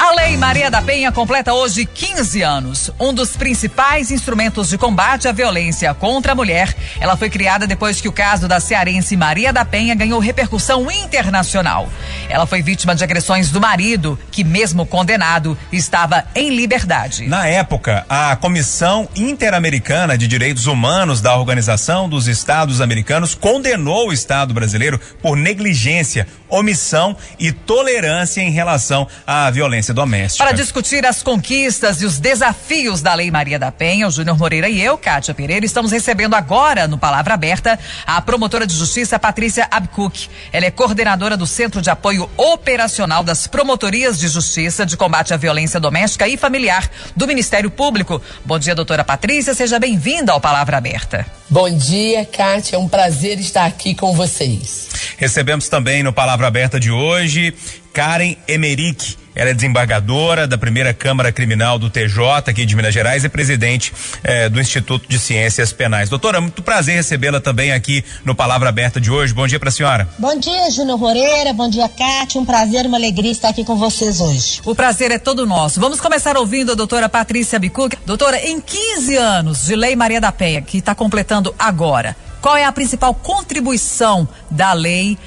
A Lei Maria da Penha completa hoje 15 anos. Um dos principais instrumentos de combate à violência contra a mulher. Ela foi criada depois que o caso da cearense Maria da Penha ganhou repercussão internacional. Ela foi vítima de agressões do marido, que, mesmo condenado, estava em liberdade. Na época, a Comissão Interamericana de Direitos Humanos da Organização dos Estados Americanos condenou o Estado brasileiro por negligência, omissão e tolerância em relação à violência doméstica. Para discutir as conquistas e os desafios da Lei Maria da Penha, o Júnior Moreira e eu, Kátia Pereira, estamos recebendo agora, no Palavra Aberta, a promotora de justiça Patrícia Abcook. Ela é coordenadora do Centro de Apoio Operacional das Promotorias de Justiça de Combate à Violência Doméstica e Familiar do Ministério Público. Bom dia, doutora Patrícia, seja bem-vinda ao Palavra Aberta. Bom dia, Kátia, é um prazer estar aqui com vocês. Recebemos também no Palavra Aberta de hoje Karen Emerick. Ela é desembargadora da primeira Câmara Criminal do TJ aqui de Minas Gerais e presidente eh, do Instituto de Ciências Penais. Doutora, muito prazer recebê-la também aqui no Palavra Aberta de hoje. Bom dia para a senhora. Bom dia, Júnior Moreira. Bom dia, Cátia. Um prazer, uma alegria estar aqui com vocês hoje. O prazer é todo nosso. Vamos começar ouvindo a doutora Patrícia Bicuc. Doutora, em 15 anos de Lei Maria da Penha, que está completando agora, qual é a principal contribuição da lei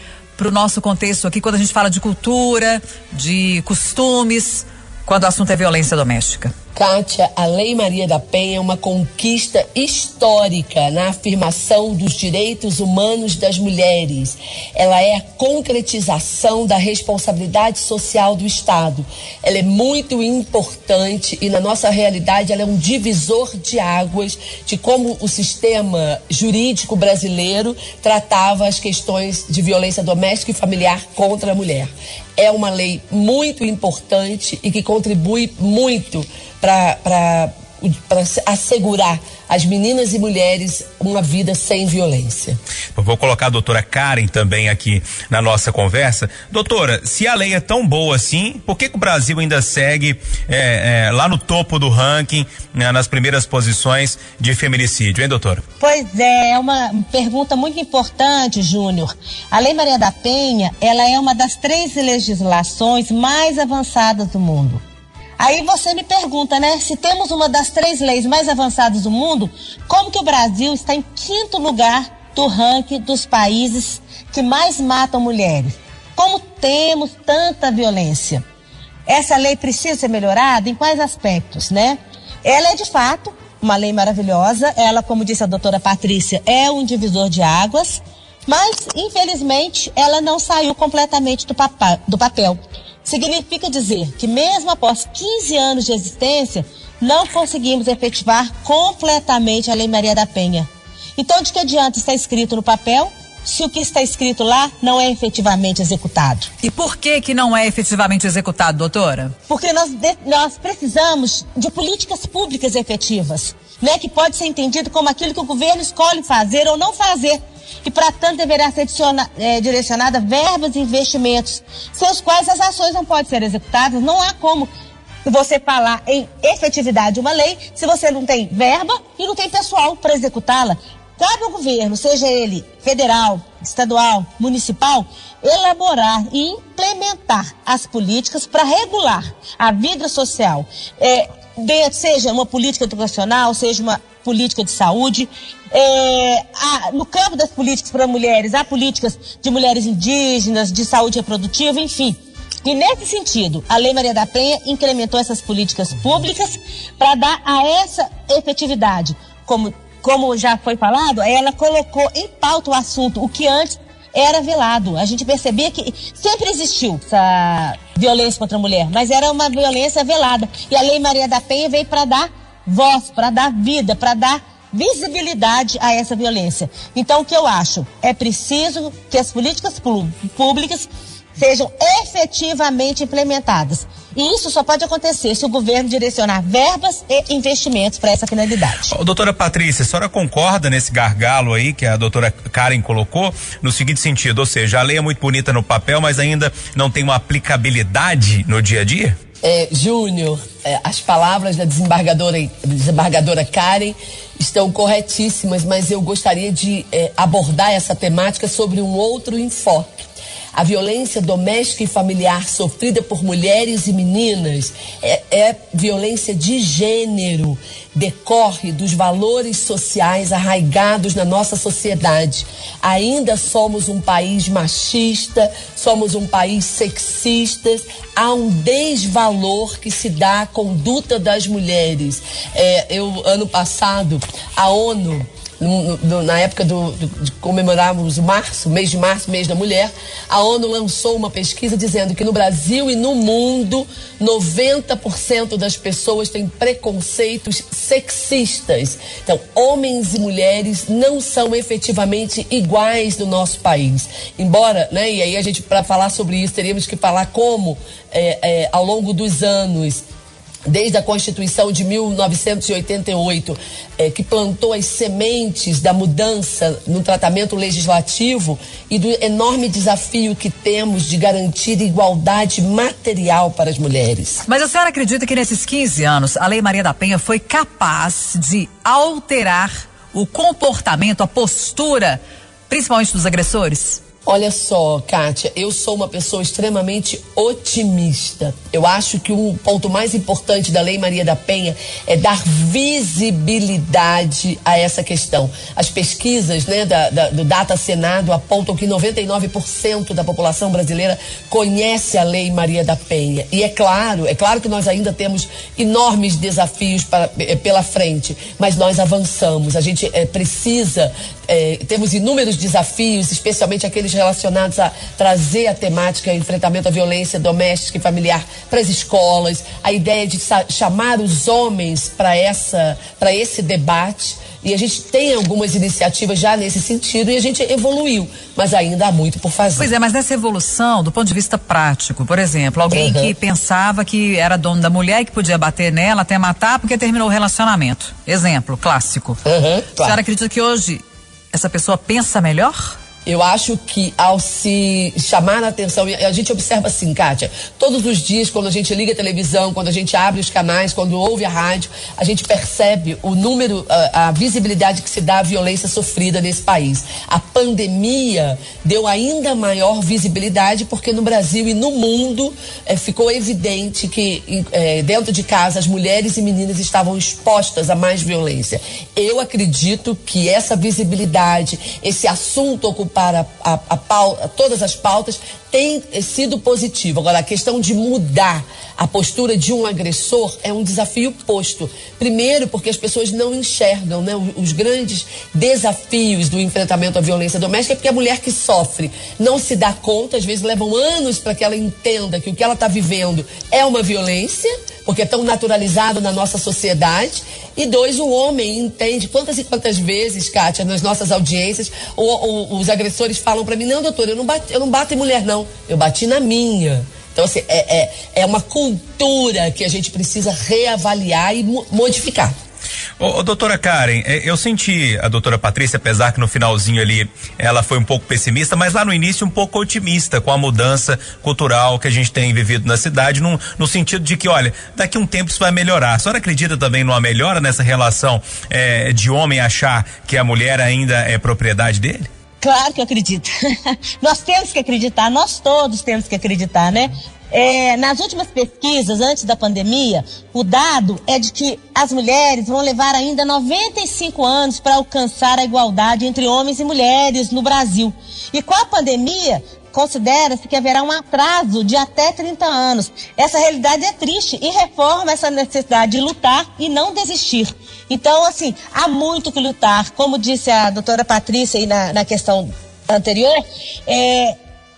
para o nosso contexto aqui quando a gente fala de cultura, de costumes, quando o assunto é violência doméstica? Kátia, a Lei Maria da Penha é uma conquista histórica na afirmação dos direitos humanos das mulheres. Ela é a concretização da responsabilidade social do Estado. Ela é muito importante e, na nossa realidade, ela é um divisor de águas de como o sistema jurídico brasileiro tratava as questões de violência doméstica e familiar contra a mulher. É uma lei muito importante e que contribui muito para assegurar às meninas e mulheres uma vida sem violência. Eu vou colocar a doutora Karen também aqui na nossa conversa. Doutora, se a lei é tão boa assim, por que, que o Brasil ainda segue é, é, lá no topo do ranking, né, nas primeiras posições de feminicídio, hein, doutora? Pois é, é uma pergunta muito importante, Júnior. A Lei Maria da Penha, ela é uma das três legislações mais avançadas do mundo. Aí você me pergunta, né? Se temos uma das três leis mais avançadas do mundo, como que o Brasil está em quinto lugar do ranking dos países que mais matam mulheres? Como temos tanta violência? Essa lei precisa ser melhorada em quais aspectos, né? Ela é de fato uma lei maravilhosa. Ela, como disse a doutora Patrícia, é um divisor de águas. Mas, infelizmente, ela não saiu completamente do, papel. Significa dizer que, mesmo após 15 anos de existência, não conseguimos efetivar completamente a Lei Maria da Penha. Então, de que adianta estar escrito no papel se o que está escrito lá não é efetivamente executado? E por que que não é efetivamente executado, doutora? Porque nós, nós precisamos de políticas públicas efetivas, né? Que pode ser entendido como aquilo que o governo escolhe fazer ou não fazer e, para tanto, deverá ser é, direcionada verbas e investimentos, sem os quais as ações não podem ser executadas. Não há como você falar em efetividade de uma lei se você não tem verba e não tem pessoal para executá-la. Cabe ao governo, seja ele federal, estadual, municipal, elaborar e implementar as políticas para regular a vida social. É, seja uma política educacional, seja uma política de saúde. É, há, no campo das políticas para mulheres, há políticas de mulheres indígenas, de saúde reprodutiva, enfim. E nesse sentido, a Lei Maria da Penha incrementou essas políticas públicas para dar a essa efetividade. Como, como já foi falado, ela colocou em pauta o assunto, o que antes era velado. A gente percebia que sempre existiu essa violência contra a mulher, mas era uma violência velada. E a Lei Maria da Penha veio para dar voz, para dar vida, para dar visibilidade a essa violência. Então, o que eu acho? É preciso que as políticas públicas sejam efetivamente implementadas. E isso só pode acontecer se o governo direcionar verbas e investimentos para essa finalidade. Ô, doutora Patrícia, a senhora concorda nesse gargalo aí que a doutora Karen colocou, no seguinte sentido, ou seja, a lei é muito bonita no papel, mas ainda não tem uma aplicabilidade no dia a dia? É, Júnior, é, as palavras da desembargadora, desembargadora Karen estão corretíssimas, mas eu gostaria de é, abordar essa temática sobre um outro enfoque. A violência doméstica e familiar sofrida por mulheres e meninas é, é, violência de gênero, decorre dos valores sociais arraigados na nossa sociedade. Ainda somos um país machista, somos um país sexista, há um desvalor que se dá à conduta das mulheres. É, eu, ano passado, a ONU no, no, na época do, do, de comemorarmos o março, mês de março, mês da mulher, a ONU lançou uma pesquisa dizendo que no Brasil e no mundo, 90% das pessoas têm preconceitos sexistas. Então, homens e mulheres não são efetivamente iguais no nosso país. Embora, né, e aí a gente, para falar sobre isso, teríamos que falar como, é, é, ao longo dos anos, desde a Constituição de 1988, é, que plantou as sementes da mudança no tratamento legislativo e do enorme desafio que temos de garantir igualdade material para as mulheres. Mas a senhora acredita que nesses 15 anos a Lei Maria da Penha foi capaz de alterar o comportamento, a postura, principalmente dos agressores? Olha só, Kátia, eu sou uma pessoa extremamente otimista. Eu acho que o ponto mais importante da Lei Maria da Penha é dar visibilidade a essa questão. As pesquisas né, da, da, do Data Senado apontam que 99% da população brasileira conhece a Lei Maria da Penha. E é claro, é claro que nós ainda temos enormes desafios eh, pela frente, mas nós avançamos. A gente é, precisa, é, temos inúmeros desafios, especialmente aqueles relacionados a trazer a temática enfrentamento à violência doméstica e familiar para as escolas, a ideia de chamar os homens para essa para esse debate. E a gente tem algumas iniciativas já nesse sentido e a gente evoluiu, mas ainda há muito por fazer. Pois é, mas nessa evolução, do ponto de vista prático, por exemplo, alguém uhum. que pensava que era dono da mulher e que podia bater nela até matar porque terminou o relacionamento. Exemplo clássico. Uhum, claro. A senhora acredita que hoje essa pessoa pensa melhor? Eu acho que ao se chamar a atenção, a gente observa assim, Kátia, todos os dias, quando a gente liga a televisão, quando a gente abre os canais, quando ouve a rádio, a gente percebe o número, a, a visibilidade que se dá à violência sofrida nesse país. A pandemia deu ainda maior visibilidade, porque no Brasil e no mundo é, ficou evidente que é, dentro de casa as mulheres e meninas estavam expostas a mais violência. Eu acredito que essa visibilidade, esse assunto ocupado para a, a, todas as pautas tem sido positivo. Agora, a questão de mudar a postura de um agressor é um desafio posto. Primeiro, porque as pessoas não enxergam né, os, grandes desafios do enfrentamento à violência doméstica, porque a mulher que sofre não se dá conta, às vezes levam anos para que ela entenda que o que ela está vivendo é uma violência porque é tão naturalizado na nossa sociedade. E dois, o homem entende quantas e quantas vezes, Kátia, nas nossas audiências, o, o, os agressores falam para mim: não, doutor, eu não, bati, eu não bato em mulher, não, eu bati na minha. Então, assim, é, é, é uma cultura que a gente precisa reavaliar e modificar. Ô, ô, doutora Karen, é, eu senti a doutora Patrícia, apesar que no finalzinho ali ela foi um pouco pessimista, mas lá no início um pouco otimista com a mudança cultural que a gente tem vivido na cidade, no, no sentido de que, olha, daqui um tempo isso vai melhorar. A senhora acredita também numa melhora nessa relação é, de homem achar que a mulher ainda é propriedade dele? Claro que eu acredito. nós temos que acreditar, nós todos temos que acreditar, né? É, nas últimas pesquisas, antes da pandemia, o dado é de que as mulheres vão levar ainda 95 anos para alcançar a igualdade entre homens e mulheres no Brasil. E com a pandemia, considera-se que haverá um atraso de até 30 anos. Essa realidade é triste e reforma essa necessidade de lutar e não desistir. Então, assim, há muito que lutar. Como disse a doutora Patrícia aí na, na questão anterior, é,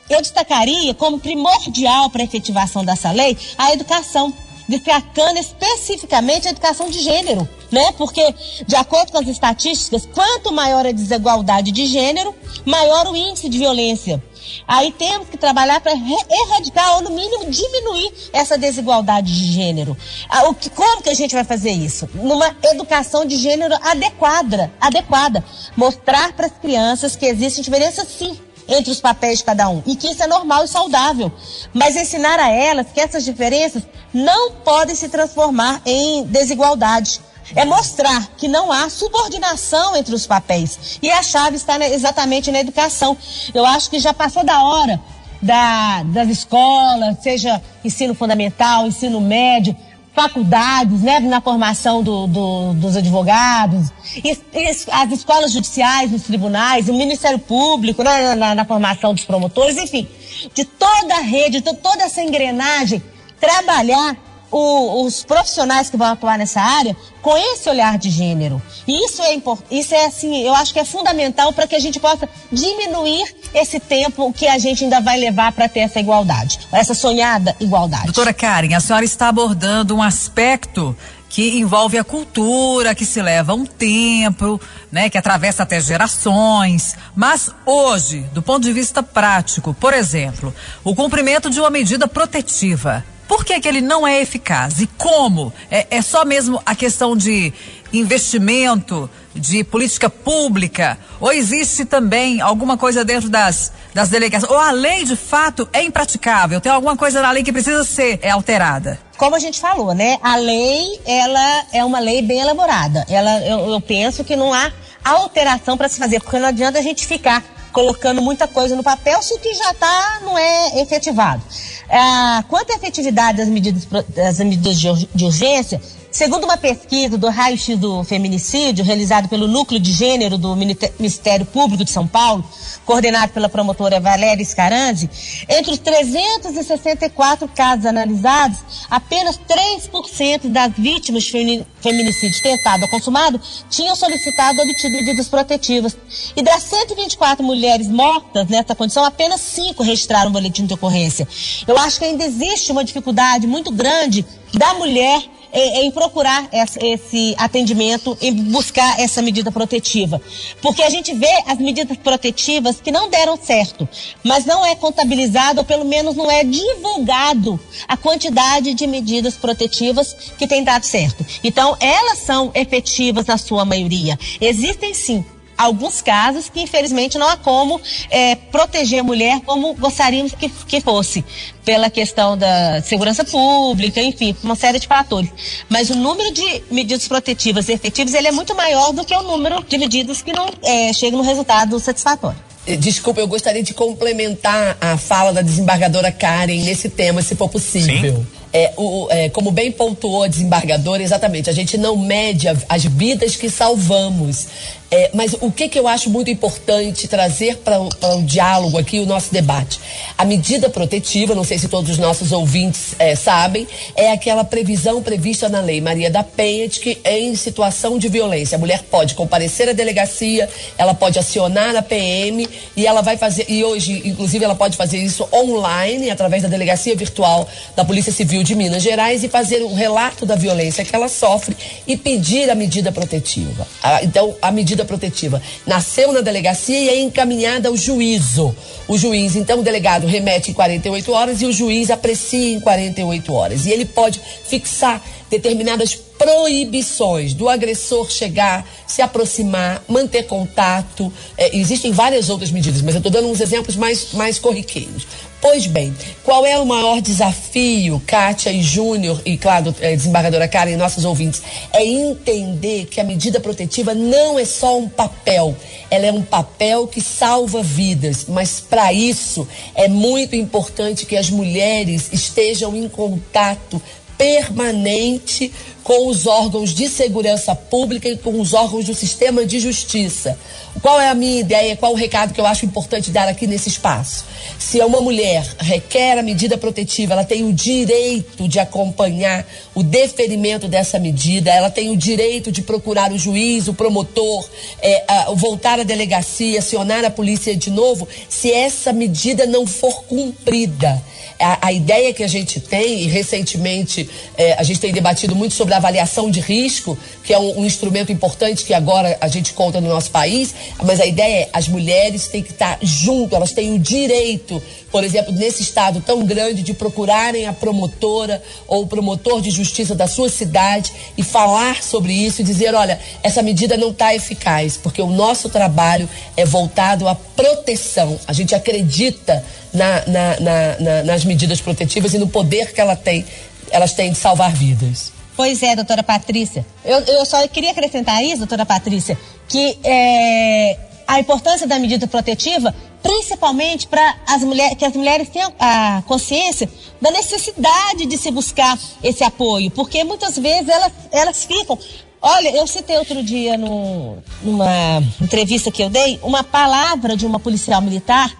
eu destacaria como primordial para a efetivação dessa lei a educação, destacando especificamente a educação de gênero, né? Porque, de acordo com as estatísticas, quanto maior a desigualdade de gênero, maior o índice de violência. Aí temos que trabalhar para erradicar ou, no mínimo, diminuir essa desigualdade de gênero. Ah, o que, como que a gente vai fazer isso? Numa educação de gênero adequada, adequada. Mostrar para as crianças que existem diferenças, sim, entre os papéis de cada um e que isso é normal e saudável. Mas ensinar a elas que essas diferenças não podem se transformar em desigualdade. É mostrar que não há subordinação entre os papéis. E a chave está exatamente na educação. Eu acho que já passou da hora da, das escolas, seja ensino fundamental, ensino médio, faculdades, né, na formação do, do, dos advogados, e, e as escolas judiciais, os tribunais, o Ministério Público, né, na, na, formação dos promotores, enfim, de toda a rede, de toda essa engrenagem, trabalhar o, os profissionais que vão atuar nessa área com esse olhar de gênero. E isso é importante, isso é assim, eu acho que é fundamental para que a gente possa diminuir esse tempo que a gente ainda vai levar para ter essa igualdade, essa sonhada igualdade. Doutora Karen, a senhora está abordando um aspecto que envolve a cultura, que se leva um tempo, né, que atravessa até gerações. Mas hoje, do ponto de vista prático, por exemplo, o cumprimento de uma medida protetiva por que, que ele não é eficaz? E como? É, é só mesmo a questão de investimento, de política pública? Ou existe também alguma coisa dentro das, das delegações? Ou a lei, de fato, é impraticável? Tem alguma coisa na lei que precisa ser é, alterada? Como a gente falou, né? A lei, ela é uma lei bem elaborada. Ela, eu, eu penso que não há alteração para se fazer, porque não adianta a gente ficar colocando muita coisa no papel se o que já está não é efetivado. Ah, quanto à efetividade das medidas, das medidas de urgência, Segundo uma pesquisa do raio-x do feminicídio, realizado pelo Núcleo de Gênero do Ministério Público de São Paulo, coordenado pela promotora Valéria Scarandi, entre os 364 casos analisados, apenas 3% das vítimas de feminicídio tentado ou consumado tinham solicitado ou obtido medidas protetivas. E das 124 mulheres mortas nessa condição, apenas 5 registraram um boletim de ocorrência. Eu acho que ainda existe uma dificuldade muito grande da mulher em, em procurar esse atendimento, em buscar essa medida protetiva. Porque a gente vê as medidas protetivas que não deram certo, mas não é contabilizado, ou pelo menos não é divulgado a quantidade de medidas protetivas que tem dado certo. Então, elas são efetivas na sua maioria. Existem sim alguns casos que infelizmente não há como é, proteger a mulher como gostaríamos que, que fosse, pela questão da segurança pública, enfim, uma série de fatores. Mas o número de medidas protetivas efetivas ele é muito maior do que o número de medidas que não é, chegam no resultado satisfatório. Eh, desculpa, eu gostaria de complementar a fala da desembargadora Karen nesse tema, se for possível. Sim. É, o, é, como bem pontuou a desembargadora, exatamente, a gente não mede as vidas que salvamos. É, mas o que, que eu acho muito importante trazer para o diálogo aqui, o nosso debate? A medida protetiva, não sei se todos os nossos ouvintes é, sabem, é aquela previsão prevista na lei Maria da Penha de que em situação de violência a mulher pode comparecer à delegacia, ela pode acionar a PM e ela vai fazer, e hoje, inclusive, ela pode fazer isso online, através da delegacia virtual da Polícia Civil de Minas Gerais e fazer um relato da violência que ela sofre e pedir a medida protetiva. então, a medida medida protetiva. Nasceu na delegacia e é encaminhada ao juízo. O juiz, então, o delegado remete em 48 horas e o juiz aprecia em 48 horas. E ele pode fixar determinadas proibições do agressor chegar, se aproximar, manter contato. É, existem várias outras medidas, mas eu estou dando uns exemplos mais, mais corriqueiros. Pois bem, qual é o maior desafio, Kátia e Júnior, e claro, é, desembargadora Karen nossos ouvintes? É entender que a medida protetiva não é só um papel, ela é um papel que salva vidas, mas para isso é muito importante que as mulheres estejam em contato permanente com os órgãos de segurança pública e com os órgãos do sistema de justiça. Qual é a minha ideia? Qual o recado que eu acho importante dar aqui nesse espaço? Se uma mulher requer a medida protetiva, ela tem o direito de acompanhar o deferimento dessa medida, ela tem o direito de procurar o juiz, o promotor, é, a, voltar à delegacia, acionar a polícia de novo, se essa medida não for cumprida. A, a ideia que a gente tem, e recentemente é, a gente tem debatido muito sobre a avaliação de risco, que é um, um, instrumento importante que agora a gente conta no nosso país, mas a ideia é as mulheres têm que estar junto, elas têm o direito, por exemplo, nesse estado tão grande, de procurarem a promotora ou o promotor de justiça da sua cidade e falar sobre isso e dizer, olha, essa medida não está eficaz, porque o nosso trabalho é voltado à proteção. A gente acredita na, na, na, nas medidas protetivas e no poder que ela tem, elas têm de salvar vidas. Pois é, doutora Patrícia. Eu, eu só queria acrescentar isso, doutora Patrícia, que é, a importância da medida protetiva, principalmente para as mulheres, que as mulheres tenham a consciência da necessidade de se buscar esse apoio, porque muitas vezes elas, elas ficam. Olha, eu citei outro dia numa entrevista que eu dei uma palavra de uma policial militar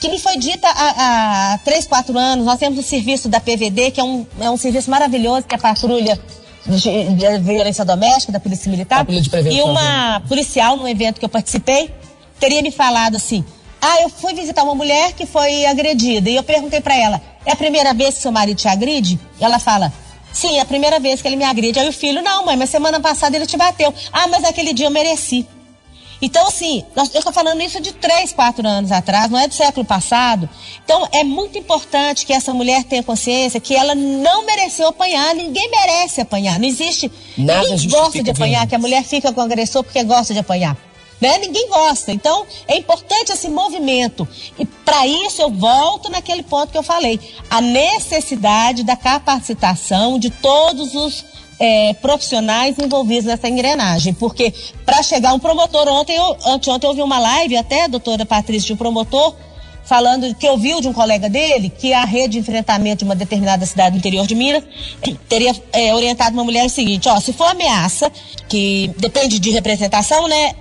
que me foi dita há, há três, quatro anos. Nós temos o serviço da PVD, que é um, é um serviço maravilhoso, que é a patrulha de, de violência doméstica da Polícia Militar. Patrulha de prevenção, e uma policial, num evento que eu participei, teria me falado assim: Ah, eu fui visitar uma mulher que foi agredida. E eu perguntei para ela: É a primeira vez que seu marido te agride? E ela fala: Sim, é a primeira vez que ele me agride. Aí o filho: Não, mãe, mas semana passada ele te bateu. Ah, mas aquele dia eu mereci. Então, assim, nós, eu estou falando isso de três, quatro anos atrás, não é do século passado. Então, é muito importante que essa mulher tenha consciência que ela não mereceu apanhar, ninguém merece apanhar. Não existe. Nada ninguém gosta de apanhar, que a mulher fica com o agressor porque gosta de apanhar. Né? Ninguém gosta. Então, é importante esse movimento. E para isso eu volto naquele ponto que eu falei. A necessidade da capacitação de todos os eh, profissionais envolvidos nessa engrenagem. Porque para chegar um promotor, ontem, eu, anteontem eu vi uma live até, doutora Patrícia, de um promotor falando que ouviu de um colega dele que a rede de enfrentamento de uma determinada cidade do interior de Minas teria eh, orientado uma mulher o seguinte, ó, se for ameaça, que depende de representação, né?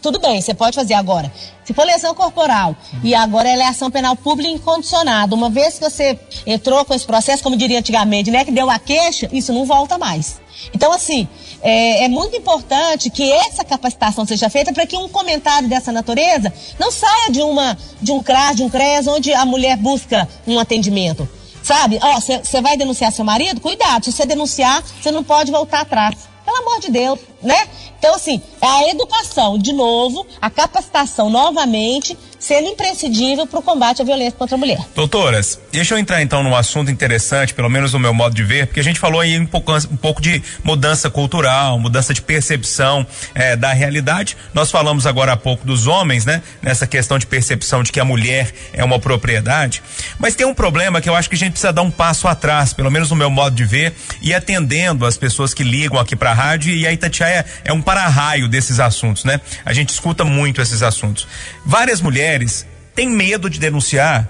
Tudo bem, você pode fazer agora. Se for lesão corporal e agora ela é ação penal pública incondicionada, uma vez que você entrou com esse processo, como diria antigamente, né, que deu a queixa, isso não volta mais. Então, assim, é, é muito importante que essa capacitação seja feita para que um comentário dessa natureza não saia de uma de um CRAS, de um CRES, onde a mulher busca um atendimento. Sabe? Ó, você vai denunciar seu marido? Cuidado, se você denunciar, você não pode voltar atrás. Pelo amor de Deus, né? Então, assim, é a educação, de novo, a capacitação novamente, sendo imprescindível para o combate à violência contra a mulher. Doutoras, deixa eu entrar então num assunto interessante, pelo menos no meu modo de ver, porque a gente falou aí um pouco, um pouco de mudança cultural, mudança de percepção eh, da realidade. Nós falamos agora há pouco dos homens, né? Nessa questão de percepção de que a mulher é uma propriedade. Mas tem um problema que eu acho que a gente precisa dar um passo atrás, pelo menos no meu modo de ver, e atendendo as pessoas que ligam aqui para a rádio, e a Itatiaia é um para-raio desses assuntos, né? A gente escuta muito esses assuntos. Várias mulheres têm medo de denunciar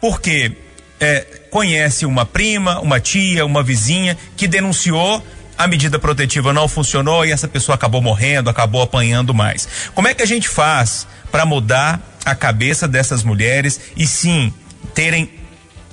porque é, conhece uma prima, uma tia, uma vizinha que denunciou a medida protetiva não funcionou e essa pessoa acabou morrendo, acabou apanhando mais. Como é que a gente faz para mudar a cabeça dessas mulheres e sim terem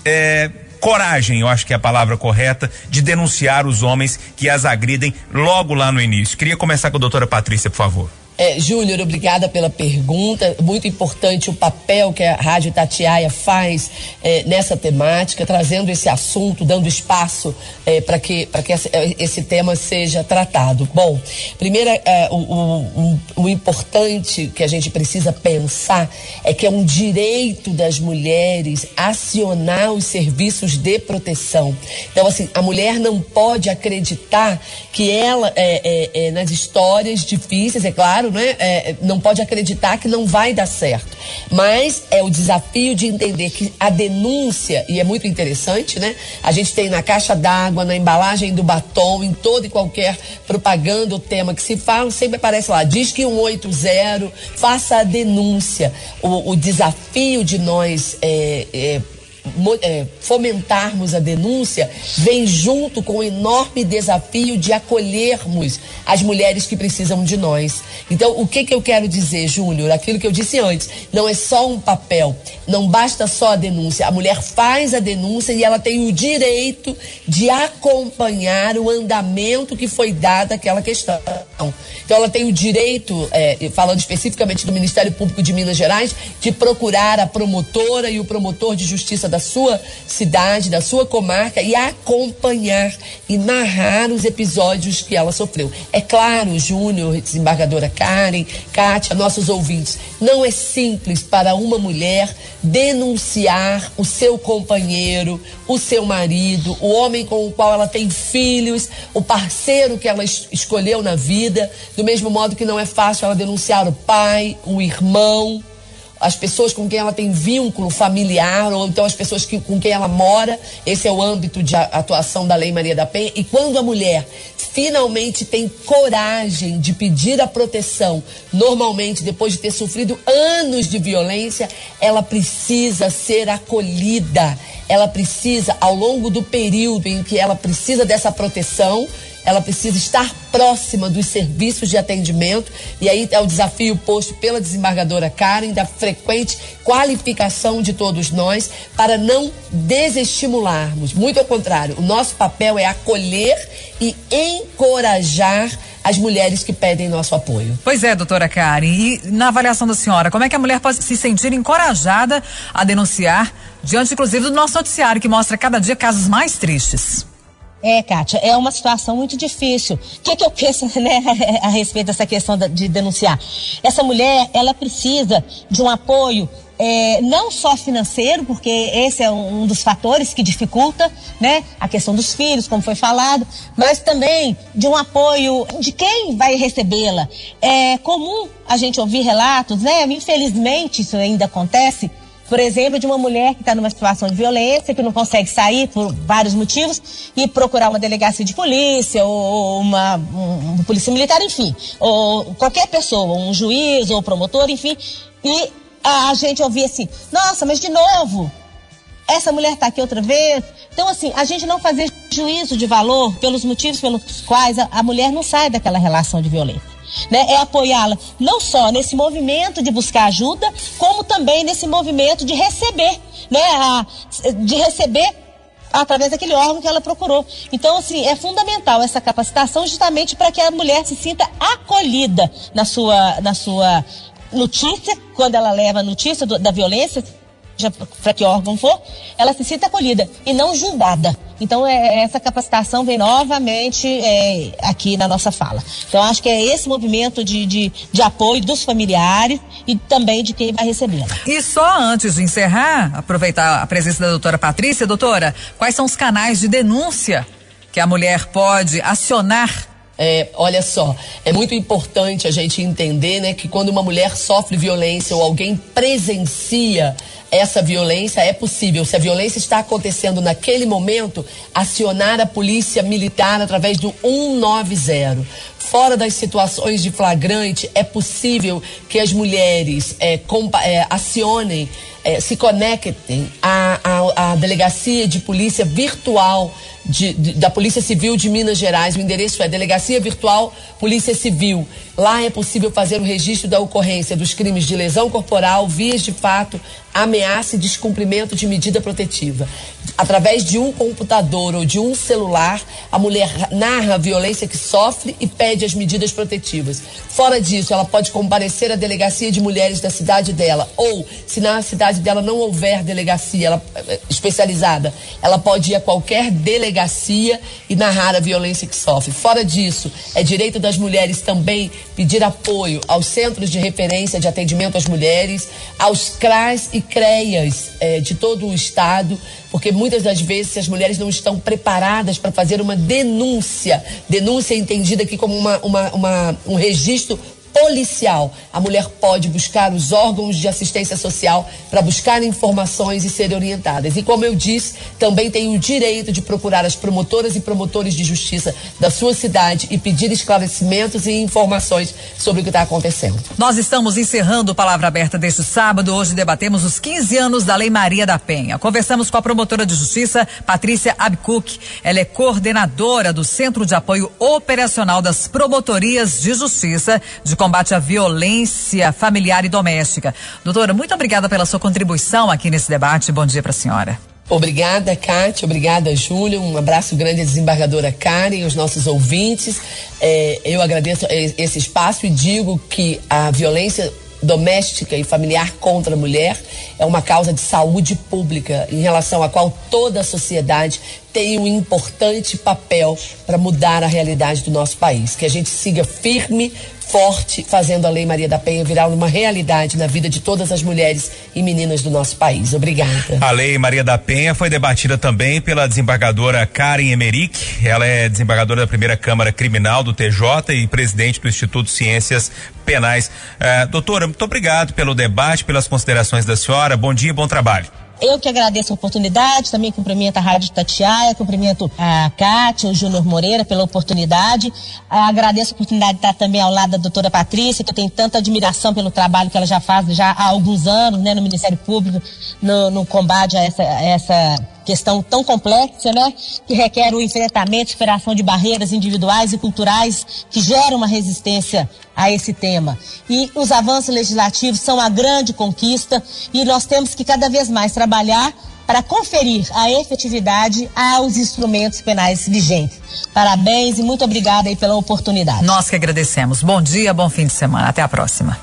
é, coragem, eu acho que é a palavra correta, de denunciar os homens que as agridem logo lá no início? Queria começar com a doutora Patrícia, por favor. É, Júnior, obrigada pela pergunta. Muito importante o papel que a Rádio Tatiaia faz é, nessa temática, trazendo esse assunto, dando espaço é, para que, que esse, tema seja tratado. Bom, primeiro, é, o, o, o, importante que a gente precisa pensar é que é um direito das mulheres acionar os serviços de proteção. Então, assim, a mulher não pode acreditar que ela, é, é, nas histórias difíceis, é claro, né? É, não pode acreditar que não vai dar certo. Mas é o desafio de entender que a denúncia, e é muito interessante, né? A gente tem na caixa d'água, na embalagem do batom, em toda e qualquer propaganda ou tema que se fala, sempre aparece lá, diz que 180, faça a denúncia. O, o desafio de nós é, é, fomentarmos a denúncia vem junto com o enorme desafio de acolhermos as mulheres que precisam de nós. Então, o que, que eu quero dizer, Júnior? Aquilo que eu disse antes, não é só um papel, não basta só a denúncia. A mulher faz a denúncia e ela tem o direito de acompanhar o andamento que foi dado àquela questão. Então, ela tem o direito, é, falando especificamente do Ministério Público de Minas Gerais, de procurar a promotora e o promotor de justiça da sua cidade, da sua comarca e acompanhar e narrar os episódios que ela sofreu. É claro, Júnior, desembargadora Karen, Kátia, nossos ouvintes, não é simples para uma mulher denunciar o seu companheiro, o seu marido, o homem com o qual ela tem filhos, o parceiro que ela es- escolheu na vida, do mesmo modo que não é fácil ela denunciar o pai, o irmão, as pessoas com quem ela tem vínculo familiar, ou então as pessoas que, com quem ela mora. Esse é o âmbito de atuação da Lei Maria da Penha. E quando a mulher finalmente tem coragem de pedir a proteção, normalmente depois de ter sofrido anos de violência, ela precisa ser acolhida. Ela precisa, ao longo do período em que ela precisa dessa proteção, ela precisa estar próxima dos serviços de atendimento, e aí é o desafio posto pela desembargadora Karen, da frequente qualificação de todos nós, para não desestimularmos. Muito ao contrário, o nosso papel é acolher e encorajar as mulheres que pedem nosso apoio. Pois é, doutora Karen. E na avaliação da senhora, como é que a mulher pode se sentir encorajada a denunciar, diante inclusive do nosso noticiário, que mostra cada dia casos mais tristes? É, Kátia, é uma situação muito difícil. O que, que eu penso né, a respeito dessa questão de denunciar? Essa mulher, ela precisa de um apoio é, não só financeiro, porque esse é um, dos fatores que dificulta, né, a questão dos filhos, como foi falado, mas também de um apoio de quem vai recebê-la. É comum a gente ouvir relatos, né? Infelizmente isso ainda acontece por exemplo, de uma mulher que está numa situação de violência, que não consegue sair por vários motivos, e procurar uma delegacia de polícia, ou uma, um, polícia militar, enfim, ou qualquer pessoa, um juiz ou promotor, enfim, e a gente ouvir assim, nossa, mas de novo, essa mulher está aqui outra vez. Então, assim, a gente não fazer juízo de valor pelos motivos pelos quais a, a mulher não sai daquela relação de violência né? É apoiá-la não só nesse movimento de buscar ajuda, como também nesse movimento de receber, né? A, de receber através daquele órgão que ela procurou. Então, assim, é fundamental essa capacitação justamente para que a mulher se sinta acolhida na sua, na sua notícia, quando ela leva a notícia do, da violência, para que órgão for, ela se sinta acolhida e não julgada. Então, é, é, essa capacitação vem novamente é, aqui na nossa fala. Então, acho que é esse movimento de, de, de apoio dos familiares e também de quem vai recebê-la. E só antes de encerrar, aproveitar a presença da doutora Patrícia, doutora, quais são os canais de denúncia que a mulher pode acionar é, olha só, é muito importante a gente entender né, que quando uma mulher sofre violência ou alguém presencia essa violência, é possível, se a violência está acontecendo naquele momento, acionar a polícia militar através do 190. Fora das situações de flagrante, é possível que as mulheres é, é, acionem, é, se conectem à, à, à delegacia de polícia virtual de, de, da Polícia Civil de Minas Gerais. O endereço é Delegacia Virtual Polícia Civil. Lá é possível fazer o registro da ocorrência dos crimes de lesão corporal, vias de fato, ameaça e descumprimento de medida protetiva. Através de um computador ou de um celular, a mulher narra a violência que sofre e pede as medidas protetivas. Fora disso, ela pode comparecer à delegacia de mulheres da cidade dela, ou, se na cidade dela não houver delegacia ela, eh, especializada, ela pode ir a qualquer delegacia e narrar a violência que sofre. Fora disso, é direito das mulheres também pedir apoio aos centros de referência de atendimento às mulheres, aos CRAS e CREAS eh, de todo o estado, porque muitas das vezes as mulheres não estão preparadas para fazer uma denúncia, denúncia entendida aqui como uma, uma, uma um registro policial. A mulher pode buscar os órgãos de assistência social para buscar informações e ser orientadas. E como eu disse, também tem o direito de procurar as promotoras e promotores de justiça da sua cidade e pedir esclarecimentos e informações sobre o que está acontecendo. Nós estamos encerrando Palavra Aberta deste sábado. Hoje debatemos os 15 anos da Lei Maria da Penha. Conversamos com a promotora de justiça, Patrícia Abcook. Ela é coordenadora do Centro de Apoio Operacional das Promotorias de Justiça de combate à violência familiar e doméstica. Doutora, muito obrigada pela sua contribuição aqui nesse debate. Bom dia para a senhora. Obrigada, Kátia. Obrigada, Júlio. Um abraço grande à desembargadora Karen, aos nossos ouvintes. É, eu agradeço esse espaço e digo que a violência doméstica e familiar contra a mulher é uma causa de saúde pública em relação à qual toda a sociedade tem um importante papel para mudar a realidade do nosso país. Que a gente siga firme, forte, fazendo a Lei Maria da Penha virar uma realidade na vida de todas as mulheres e meninas do nosso país. Obrigada. A Lei Maria da Penha foi debatida também pela desembargadora Karen Emerick. Ela é desembargadora da primeira Câmara Criminal do TJ e presidente do Instituto Ciências Penais. Eh, doutora, muito obrigado pelo debate, pelas considerações da senhora. Bom dia, bom trabalho. Eu que agradeço a oportunidade, também cumprimento a Rádio Tatiaia, cumprimento a Cátia, o Júnior Moreira pela oportunidade. Agradeço a oportunidade de estar também ao lado da doutora Patrícia, que eu tenho tanta admiração pelo trabalho que ela já faz já há alguns anos né, no Ministério Público, no, no combate a essa, a essa questão tão complexa, né, que requer o enfrentamento, superação de barreiras individuais e culturais que geram uma resistência a esse tema. E os avanços legislativos são a grande conquista e nós temos que cada vez mais trabalhar para conferir a efetividade aos instrumentos penais vigentes. Parabéns e muito obrigada aí pela oportunidade. Nós que agradecemos. Bom dia, bom fim de semana. Até a próxima.